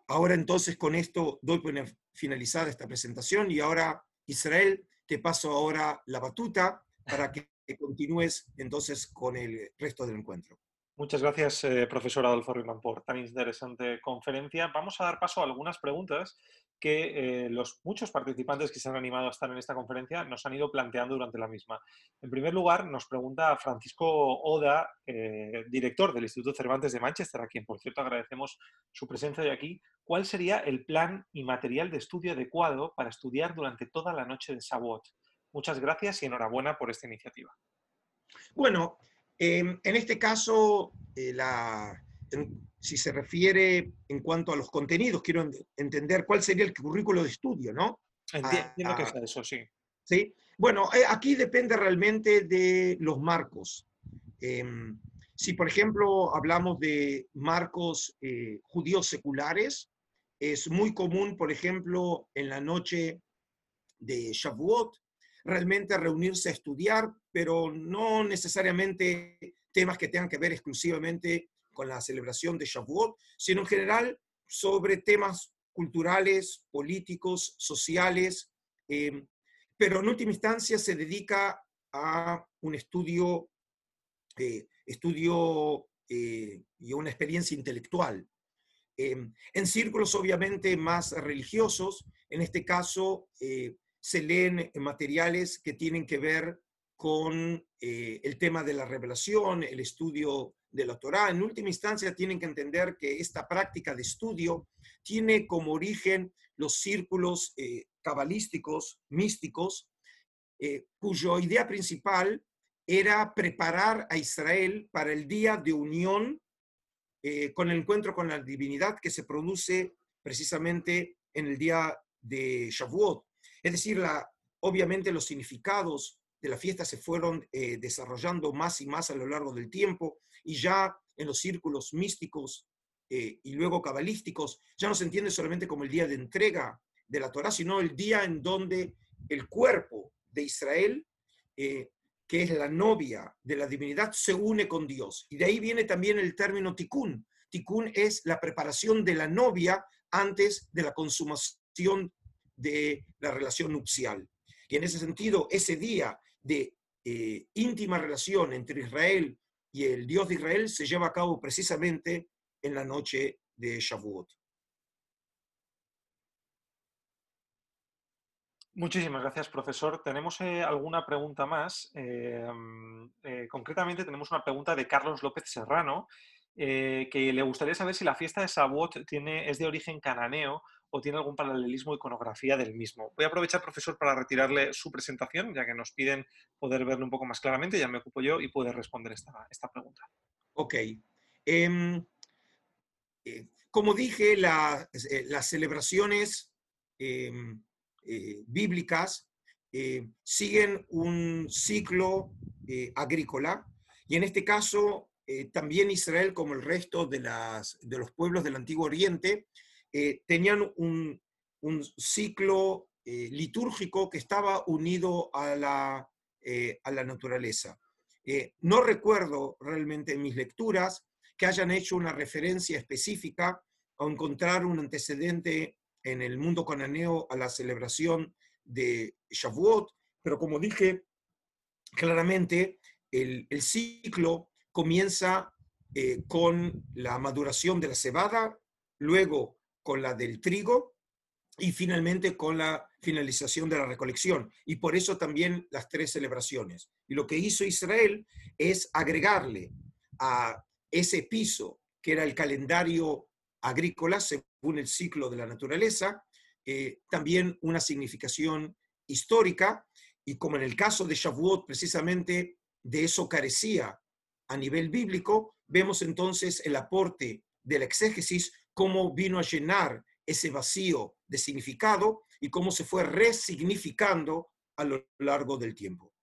Ahora entonces con esto doy por finalizada esta presentación y ahora Israel, te paso ahora la batuta para que continúes entonces con el resto del encuentro. Muchas gracias, eh, profesor Adolfo Riemann, por tan interesante conferencia. Vamos a dar paso a algunas preguntas que eh, los muchos participantes que se han animado a estar en esta conferencia nos han ido planteando durante la misma. En primer lugar, nos pregunta Francisco Oda, eh, director del Instituto Cervantes de Manchester, a quien, por cierto, agradecemos su presencia hoy aquí, ¿cuál sería el plan y material de estudio adecuado para estudiar durante toda la noche de Sabot? Muchas gracias y enhorabuena por esta iniciativa. Bueno, em, en este caso, eh, la, si se refiere en cuanto a los contenidos, quiero entender cuál sería el currículo de estudio, ¿no? Entiendo que es eso, sí. Sí. Bueno, eh, aquí depende realmente de los marcos. Em, si, por ejemplo, hablamos de marcos eh, judíos seculares, es muy común, por ejemplo, en la noche de Shavuot, realmente reunirse a estudiar, pero no necesariamente temas que tengan que ver exclusivamente con la celebración de Shavuot, sino en general sobre temas culturales, políticos, sociales, eh, pero en última instancia se dedica a un estudio, eh, estudio eh, y una experiencia intelectual. en círculos obviamente más religiosos, en este caso se leen materiales que tienen que ver con el tema de la revelación, el estudio de la Torá. En última instancia, tienen que entender que esta práctica de estudio tiene como origen los círculos eh, cabalísticos, místicos, eh, cuya idea principal era preparar a Israel para el día de unión eh, con el encuentro con la divinidad que se produce precisamente en el día de Shavuot. Es decir, la, obviamente los significados de la fiesta se fueron desarrollando más y más a lo largo del tiempo y ya en los círculos místicos eh, y luego cabalísticos, ya no se entiende solamente como el día de entrega de la Torah, sino el día en donde el cuerpo de Israel, eh, que es la novia de la divinidad, se une con Dios. Y de ahí viene también el término tikkun. Tikkun es la preparación de la novia antes de la consumación de la relación nupcial. Y en ese sentido, ese día de eh, íntima relación entre Israel y el Dios de Israel se lleva a cabo precisamente en la noche de Shavuot. Muchísimas gracias, profesor. Tenemos eh, alguna pregunta más. Eh, eh, concretamente, tenemos una pregunta de Carlos López Serrano, que le gustaría saber si la fiesta de Shavuot tiene, es de origen cananeo o tiene algún paralelismo iconografía del mismo. Voy a aprovechar, profesor, para retirarle su presentación, ya que nos piden poder verlo un poco más claramente, ya me ocupo yo y puede responder esta, esta pregunta. Ok. Em, eh, como dije, eh, las celebraciones em, eh, bíblicas siguen un ciclo agrícola y en este caso también Israel, como el resto de, las, de, los pueblos del Antiguo Oriente, tenían un, un ciclo litúrgico que estaba unido a la, a la naturaleza. no recuerdo realmente en mis lecturas que hayan hecho una referencia específica o encontrar un antecedente en el mundo cananeo a la celebración de Shavuot, pero como dije claramente, el, ciclo comienza eh, con la maduración de la cebada, luego con la del trigo y finalmente con la finalización de la recolección. Y por eso también las tres celebraciones. Y lo que hizo Israel es agregarle a ese piso, que era el calendario agrícola según el ciclo de la naturaleza, eh, también una significación histórica, y como en el caso de Shavuot, precisamente de eso carecía a nivel bíblico, vemos entonces el aporte de la exégesis, cómo vino a llenar ese vacío de significado y cómo se fue resignificando a lo largo del tiempo.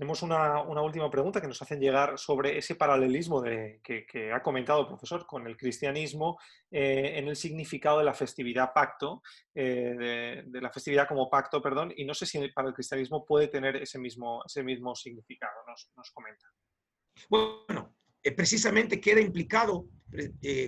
Tenemos una, última pregunta que nos hacen llegar sobre ese paralelismo de, que, ha comentado el profesor con el cristianismo eh, en el significado de la festividad pacto, eh, de, la festividad como pacto, perdón, y no sé si para el cristianismo puede tener ese mismo, ese mismo significado, nos, nos comenta. Bueno, eh, precisamente queda implicado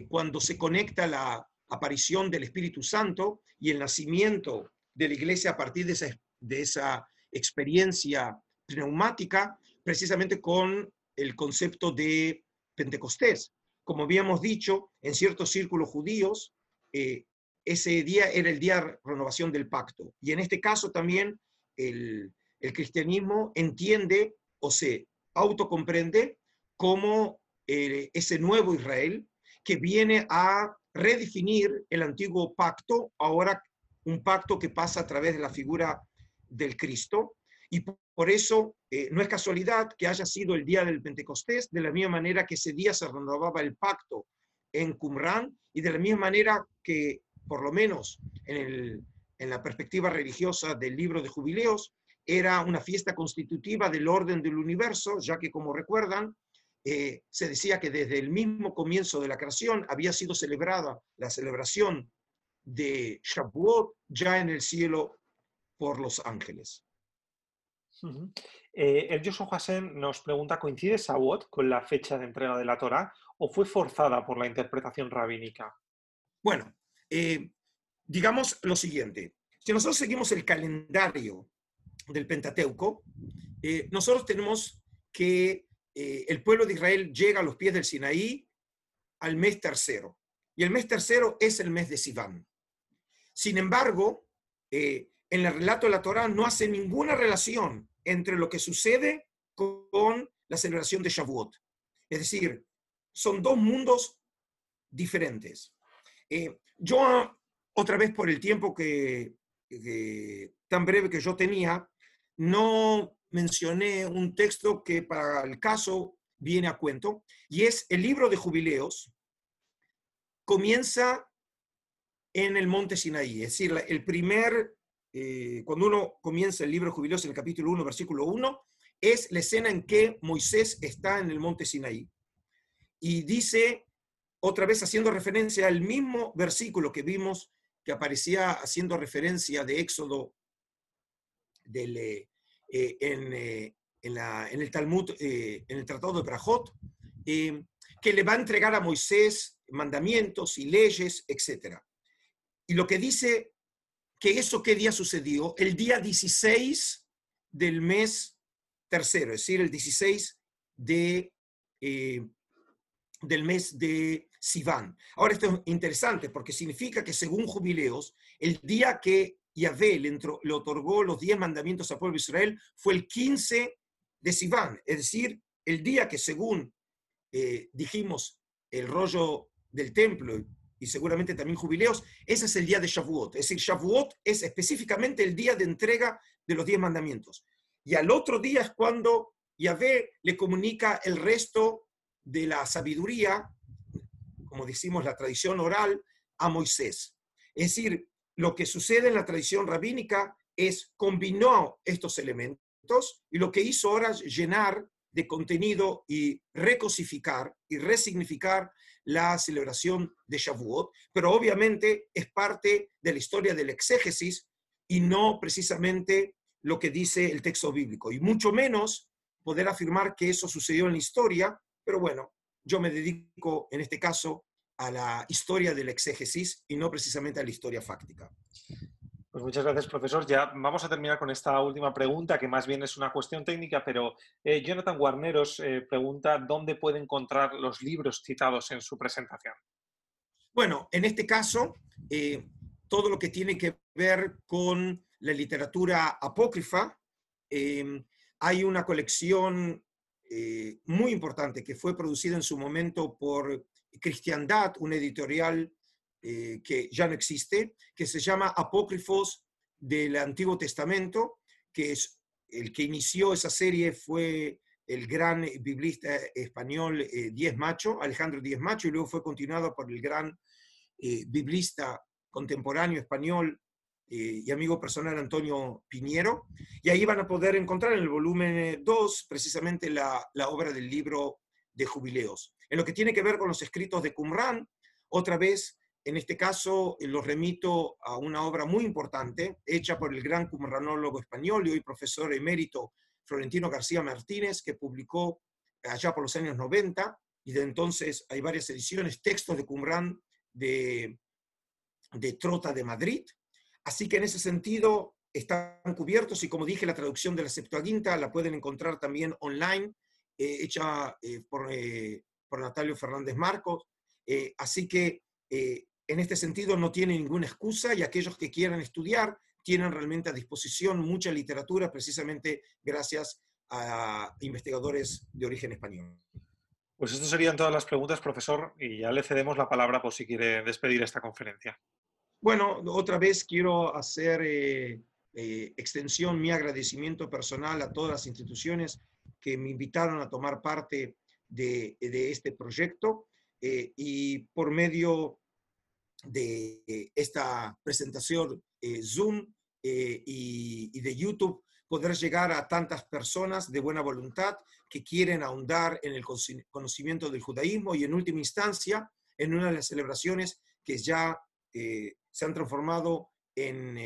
cuando se conecta la aparición del Espíritu Santo y el nacimiento de la iglesia a partir de esa, de esa experiencia neumática precisamente con el concepto de Pentecostés. Como habíamos dicho, en ciertos círculos judíos, eh, ese día era el día de renovación del pacto. Y en este caso también el, cristianismo entiende o se autocomprende como eh, ese nuevo Israel que viene a redefinir el antiguo pacto, ahora un pacto que pasa a través de la figura del Cristo, y por eso eh, no es casualidad que haya sido el día del Pentecostés, de la misma manera que ese día se renovaba el pacto en Qumran y de la misma manera que, por lo menos en, la perspectiva religiosa del libro de jubileos, era una fiesta constitutiva del orden del universo, ya que, como recuerdan, eh, se decía que desde el mismo comienzo de la creación había sido celebrada la celebración de Shavuot ya en el cielo por los ángeles. Eh, el Joshua Hassan nos pregunta, ¿coincide Sawot con la fecha de entrega de la Torah o fue forzada por la interpretación rabínica? Bueno, eh, digamos lo siguiente. Si nosotros seguimos el calendario del Pentateuco, eh, nosotros tenemos que el pueblo de Israel llega a los pies del Sinaí al mes tercero. Y el mes tercero es el mes de Sivan. Sin embargo, en el relato de la Torah no hace ninguna relación entre lo que sucede con la celebración de Shavuot. Es decir, son dos mundos diferentes. Eh, yo, otra vez por el tiempo que, tan breve que yo tenía, no mencioné un texto que para el caso viene a cuento, y es el libro de jubileos, comienza en el monte Sinaí, es decir, el primer eh, cuando uno comienza el libro de Jubileos en el capítulo 1, versículo 1, es la escena en que Moisés está en el monte Sinaí. Y dice, otra vez haciendo referencia al mismo versículo que vimos que aparecía haciendo referencia de Éxodo del, eh, eh, en, en, el Talmud, en el Tratado de Brajot, que le va a entregar a Moisés mandamientos y leyes, etc. Y lo que dice que eso qué día sucedió? El día 16 del mes tercero, es decir, el 16 de, eh, del mes de Sivan. Ahora esto es interesante porque significa que según jubileos, el día que Yahvé le, le otorgó los 10 mandamientos al pueblo de Israel fue el 15 de Sivan, es decir, el día que según eh, dijimos el rollo del templo y seguramente también jubileos, ese es el día de Shavuot. Es decir, Shavuot es específicamente el día de entrega de los diez mandamientos. Y al otro día es cuando Yahvé le comunica el resto de la sabiduría, como decimos la tradición oral, a Moisés. Es decir, lo que sucede en la tradición rabínica es combinó estos elementos y lo que hizo ahora es llenar de contenido y recosificar y resignificar la celebración de Shavuot, pero obviamente es parte de la historia del exégesis y no precisamente lo que dice el texto bíblico, y mucho menos poder afirmar que eso sucedió en la historia, pero bueno, yo me dedico en este caso a la historia del exégesis y no precisamente a la historia fáctica. Pues muchas gracias, profesor. Ya vamos a terminar con esta última pregunta, que más bien es una cuestión técnica, pero eh, Jonathan Guarneros eh, pregunta dónde puede encontrar los libros citados en su presentación. Bueno, en este caso, eh, todo lo que tiene que ver con la literatura apócrifa, hay una colección muy importante que fue producida en su momento por Cristiandad, una editorial eh, que ya no existe, que se llama Apócrifos del Antiguo Testamento, que es el que inició esa serie fue el gran biblista español eh, Díez Macho, Alejandro Díez Macho, y luego fue continuado por el gran eh, biblista contemporáneo español y amigo personal Antonio Piñero. Y ahí van a poder encontrar en el volumen 2 precisamente la, obra del libro de jubileos. En lo que tiene que ver con los escritos de Qumran, otra vez en este caso, eh, los remito a una obra muy importante, hecha por el gran cumranólogo español y hoy profesor emérito Florentino García Martínez, que publicó allá por los años 90, y de entonces hay varias ediciones, textos de Qumran de, de Trota de Madrid. Así que en ese sentido están cubiertos y como dije, la traducción de la Septuaginta la pueden encontrar también online, eh, hecha eh, por, por, Natalio Fernández Marcos. así que en este sentido no tiene ninguna excusa y aquellos que quieran estudiar tienen realmente a disposición mucha literatura precisamente gracias a investigadores de origen español. Pues estas serían todas las preguntas, profesor, y ya le cedemos la palabra por si quiere despedir esta conferencia. Bueno, otra vez quiero hacer eh, eh, extensión mi agradecimiento personal a todas las instituciones que me invitaron a tomar parte de, este proyecto eh, y por medio de esta presentación eh, Zoom eh, y, de YouTube, poder llegar a tantas personas de buena voluntad que quieren ahondar en el conocimiento del judaísmo y en última instancia en una de las celebraciones que ya eh, se han transformado en,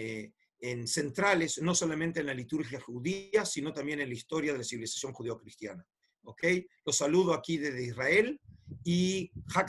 en, centrales, no solamente en la liturgia judía, sino también en la historia de la civilización judeo-cristiana. ¿Ok? Los saludo aquí desde Israel y Hak